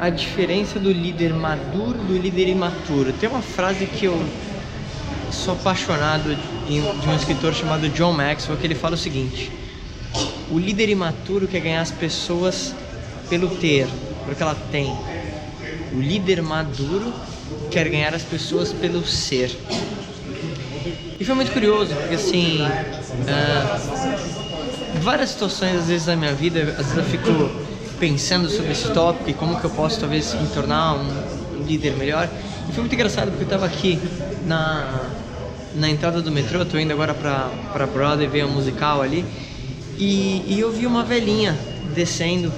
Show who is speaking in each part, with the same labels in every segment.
Speaker 1: a diferença do líder maduro do líder imaturo. Tem uma frase que eu sou apaixonado de um escritor chamado John Maxwell que ele fala o seguinte: o líder imaturo quer ganhar as pessoas pelo ter, pelo que ela tem. O líder maduro quer ganhar as pessoas pelo ser. E foi muito curioso, porque assim, uh, várias situações às vezes da minha vida, às vezes eu fico pensando sobre esse tópico e como que eu posso talvez me tornar um, líder melhor. E foi muito engraçado porque eu estava aqui na, na entrada do metrô, tô indo agora pra Broadway ver um musical ali, e, e eu vi uma velhinha descendo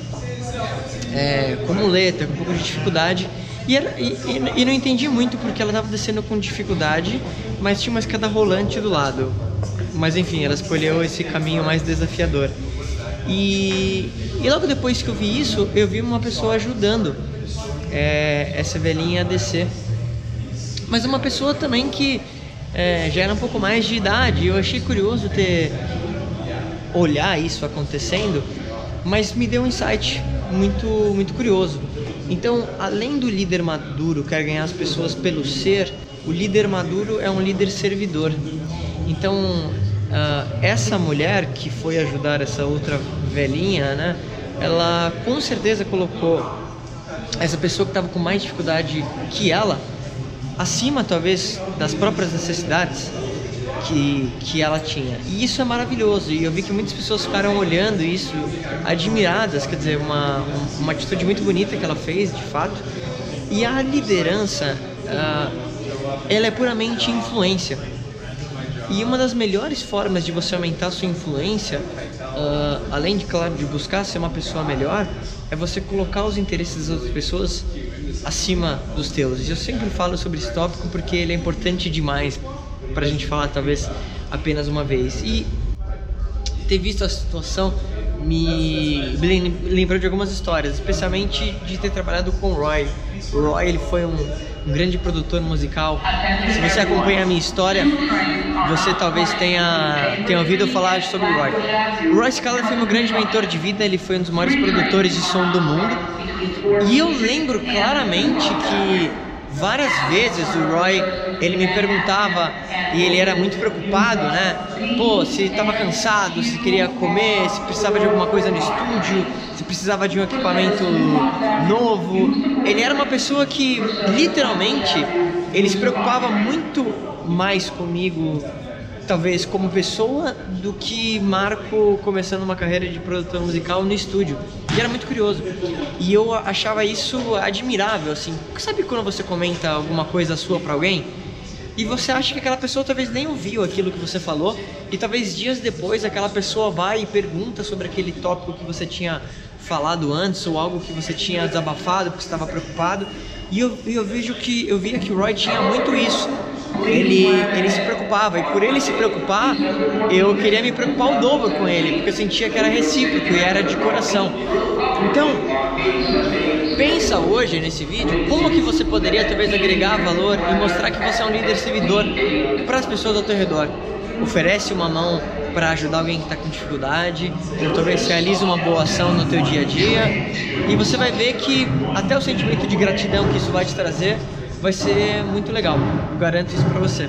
Speaker 1: é, com muleta, com um pouco de dificuldade, e, era, e, e, e não entendi muito porque ela estava descendo com dificuldade, mas tinha uma escada rolante do lado. Mas enfim, ela escolheu esse caminho mais desafiador. E, e logo depois que eu vi isso, eu vi uma pessoa ajudando é, essa velhinha a descer. Mas uma pessoa também que é, já era um pouco mais de idade. Eu achei curioso ter olhar isso acontecendo, mas me deu um insight muito muito curioso. Então, além do líder maduro quer ganhar as pessoas pelo ser, o líder maduro é um líder servidor. Então, uh, essa mulher que foi ajudar essa outra velhinha, né? Ela com certeza colocou essa pessoa que estava com mais dificuldade que ela acima talvez das próprias necessidades que, que ela tinha. E isso é maravilhoso. E eu vi que muitas pessoas ficaram olhando isso, admiradas, quer dizer, uma, uma atitude muito bonita que ela fez, de fato. E a liderança, uh, ela é puramente influência. E uma das melhores formas de você aumentar a sua influência, uh, além de, claro, de buscar ser uma pessoa melhor, é você colocar os interesses das outras pessoas acima dos teus. E eu sempre falo sobre esse tópico porque ele é importante demais para a gente falar, talvez, apenas uma vez. E ter visto a situação me lembrou de algumas histórias, especialmente de ter trabalhado com o Roy. O Roy ele foi um, um, grande produtor musical. Se você acompanha a minha história, você talvez tenha, tenha ouvido falar sobre o Roy. O Roy Scala foi meu grande mentor de vida, ele foi um dos maiores produtores de som do mundo. E eu lembro claramente que várias vezes o Roy ele me perguntava e ele era muito preocupado, né? Pô, se estava cansado, se queria comer, se precisava de alguma coisa no estúdio, se precisava de um equipamento novo. Ele era uma pessoa que literalmente ele se preocupava muito mais comigo talvez como pessoa do que Marco começando uma carreira de produtor musical no estúdio. E era muito curioso. E eu achava isso admirável, assim. Sabe quando você comenta alguma coisa sua para alguém e você acha que aquela pessoa talvez nem ouviu aquilo que você falou e talvez dias depois aquela pessoa vai e pergunta sobre aquele tópico que você tinha falado antes ou algo que você tinha desabafado porque estava preocupado. E eu, eu vejo que eu via que o Roy tinha muito isso ele, ele se preocupava. E por ele se preocupar, eu queria me preocupar o dobro com ele, porque eu sentia que era recíproco e era de coração. Então, pensa hoje nesse vídeo como que você poderia talvez agregar valor e mostrar que você é um líder servidor para as pessoas ao teu redor. Oferece uma mão para ajudar alguém que está com dificuldade, ou talvez realize uma boa ação no teu dia a dia, e você vai ver que até o sentimento de gratidão que isso vai te trazer vai ser muito legal. Eu garanto isso para você.